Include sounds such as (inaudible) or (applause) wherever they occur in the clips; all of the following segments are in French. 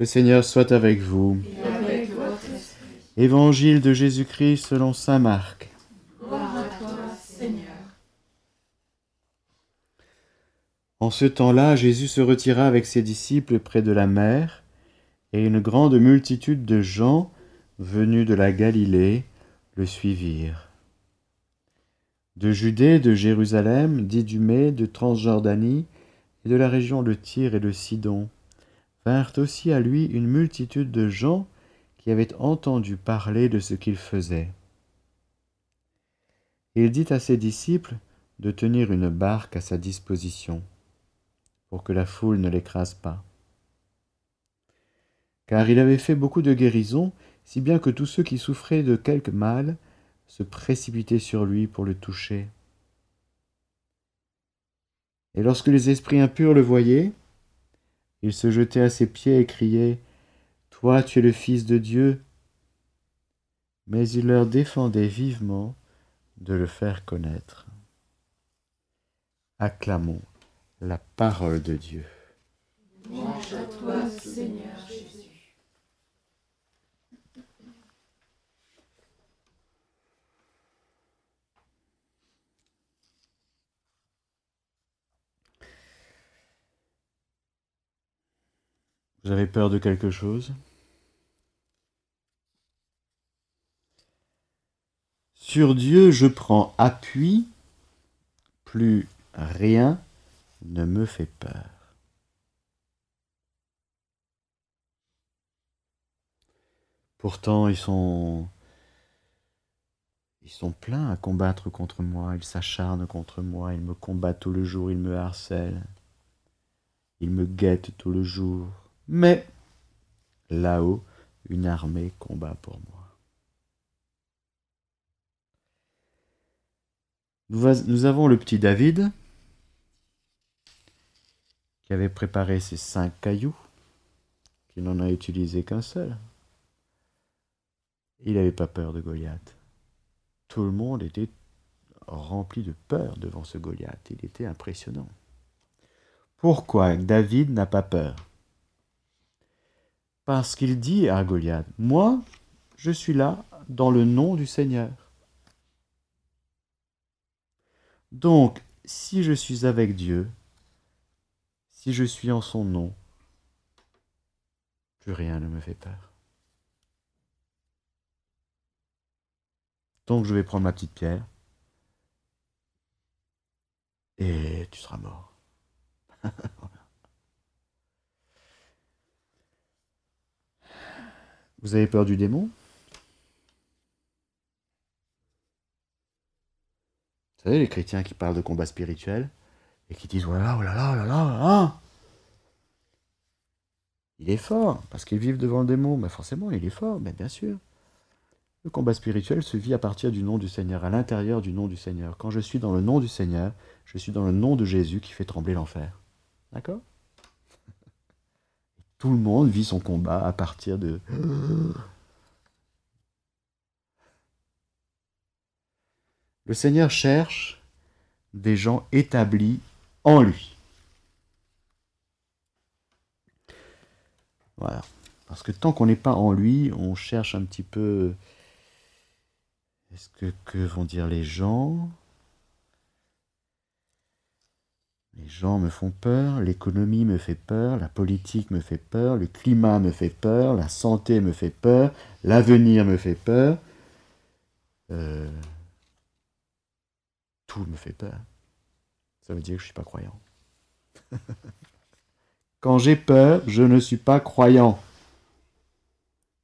Le Seigneur soit avec vous. Évangile de Jésus-Christ selon Saint Marc. Gloire à toi, Seigneur. En ce temps-là, Jésus se retira avec ses disciples près de la mer, et une grande multitude de gens venus de la Galilée le suivirent. De Judée, de Jérusalem, d'Idumée, de Transjordanie, et de la région de Tyr et de Sidon, vinrent aussi à lui une multitude de gens qui avaient entendu parler de ce qu'il faisait. Il dit à ses disciples de tenir une barque à sa disposition, pour que la foule ne l'écrase pas. Car il avait fait beaucoup de guérisons, si bien que tous ceux qui souffraient de quelque mal se précipitaient sur lui pour le toucher. Et lorsque les esprits impurs le voyaient, ils se jetaient à ses pieds et criaient Toi, tu es le Fils de Dieu. Mais il leur défendait vivement de le faire connaître. Acclamons la parole de Dieu Seigneur Jésus. Vous avez peur de quelque chose Sur Dieu, je prends appui, plus rien ne me fait peur. Pourtant, ils sont ils sont pleins à combattre contre moi, ils s'acharnent contre moi, ils me combattent tout le jour, ils me harcèlent. Ils me guettent tout le jour. Mais là-haut, une armée combat pour moi. Nous avons le petit David qui avait préparé ses cinq cailloux, qui n'en a utilisé qu'un seul. Il n'avait pas peur de Goliath. Tout le monde était rempli de peur devant ce Goliath. Il était impressionnant. Pourquoi David n'a pas peur? Parce qu'il dit à Goliath, moi, je suis là dans le nom du Seigneur. Donc, si je suis avec Dieu, si je suis en son nom, plus rien ne me fait peur. Donc je vais prendre ma petite pierre et tu seras mort. (laughs) Vous avez peur du démon? Vous savez, les chrétiens qui parlent de combat spirituel et qui disent oh là là, oh là là, oh. Il est fort parce qu'ils vivent devant le démon. Mais forcément, il est fort, mais bien sûr. Le combat spirituel se vit à partir du nom du Seigneur, à l'intérieur du nom du Seigneur. Quand je suis dans le nom du Seigneur, je suis dans le nom de Jésus qui fait trembler l'enfer. D'accord? Tout le monde vit son combat à partir de... (gasps) Le Seigneur cherche des gens établis en lui. Voilà. Parce que tant qu'on n'est pas en lui, on cherche un petit peu... Est-ce que, que vont dire les gens? Les gens me font peur, l'économie me fait peur, la politique me fait peur, le climat me fait peur, la santé me fait peur, l'avenir me fait peur. Euh, tout me fait peur. Ça veut dire que je ne suis pas croyant. (laughs) Quand j'ai peur, je ne suis pas croyant.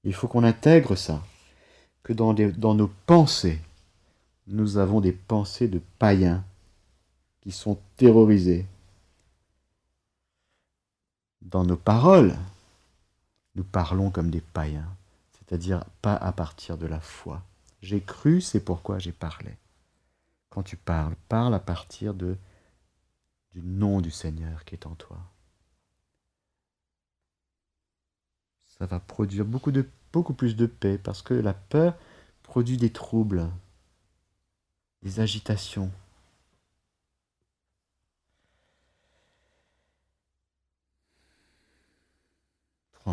Il faut qu'on intègre ça, que dans, nos pensées, nous avons des pensées de païens sont terrorisés. Dans nos paroles, nous parlons comme des païens, c'est-à-dire pas à partir de la foi. J'ai cru, c'est pourquoi j'ai parlé. Quand tu parles, parle à partir de, du nom du Seigneur qui est en toi. Ça va produire beaucoup, beaucoup plus de paix parce que la peur produit des troubles, des agitations.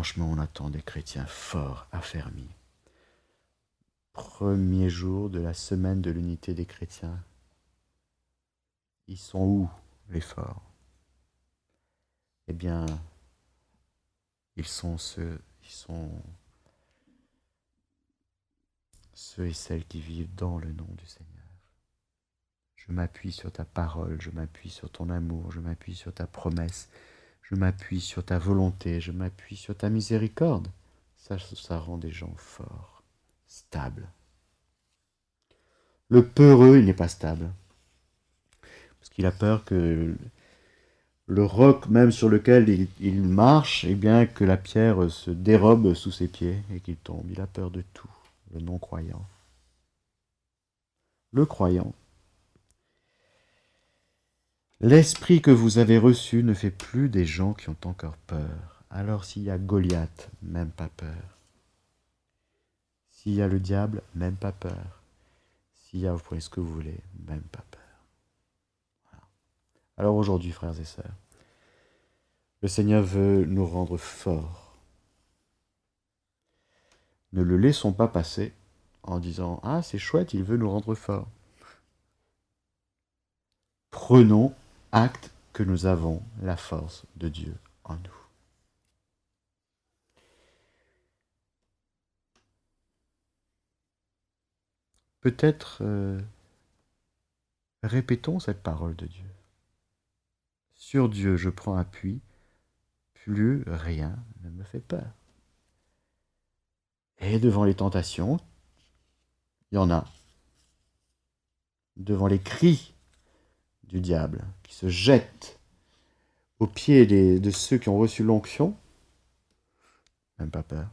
Franchement, on attend des chrétiens forts, affermis. Premier jour de la semaine de l'unité des chrétiens. Ils sont où, les forts? Eh bien, ils sont ceux, ils sont ceux et celles qui vivent dans le nom du Seigneur. Je m'appuie sur ta parole, je m'appuie sur ton amour, je m'appuie sur ta promesse, je m'appuie sur ta volonté, je m'appuie sur ta miséricorde. Ça, ça rend des gens forts, stables. Le peureux, il n'est pas stable. Parce qu'il a peur que le roc même sur lequel il, marche, eh bien que la pierre se dérobe sous ses pieds et qu'il tombe. Il a peur de tout, le non-croyant. Le croyant, L'esprit que vous avez reçu ne fait plus des gens qui ont encore peur. Alors s'il y a Goliath, même pas peur. S'il y a le diable, même pas peur. S'il y a, vous prenez ce que vous voulez, même pas peur. Alors aujourd'hui, frères et sœurs, le Seigneur veut nous rendre forts. Ne le laissons pas passer en disant Ah, c'est chouette, il veut nous rendre forts. Prenons acte que nous avons la force de Dieu en nous. Peut-être euh, répétons cette parole de Dieu. Sur Dieu je prends appui, plus rien ne me fait peur. Et devant les tentations, il y en a. Devant les cris du diable, qui se jette aux pieds de ceux qui ont reçu l'onction, même pas peur.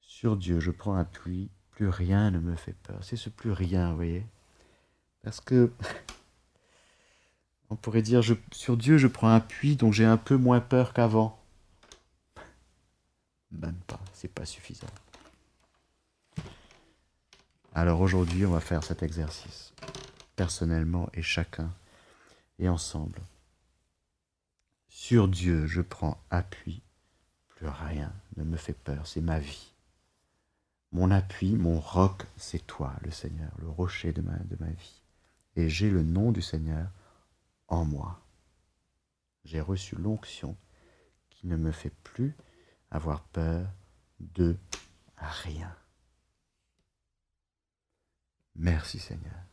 Sur Dieu, je prends appui, plus rien ne me fait peur. C'est ce plus rien, vous voyez. Parce que, (laughs) on pourrait dire, sur Dieu, je prends appui, donc j'ai un peu moins peur qu'avant. Même pas, c'est pas suffisant. Alors aujourd'hui, on va faire cet exercice, personnellement et chacun, et ensemble. Sur Dieu, je prends appui, plus rien ne me fait peur, c'est ma vie. Mon appui, mon roc, c'est toi, le Seigneur, le rocher de ma, de ma vie. Et j'ai le nom du Seigneur en moi. J'ai reçu l'onction qui ne me fait plus avoir peur de rien. Merci Seigneur.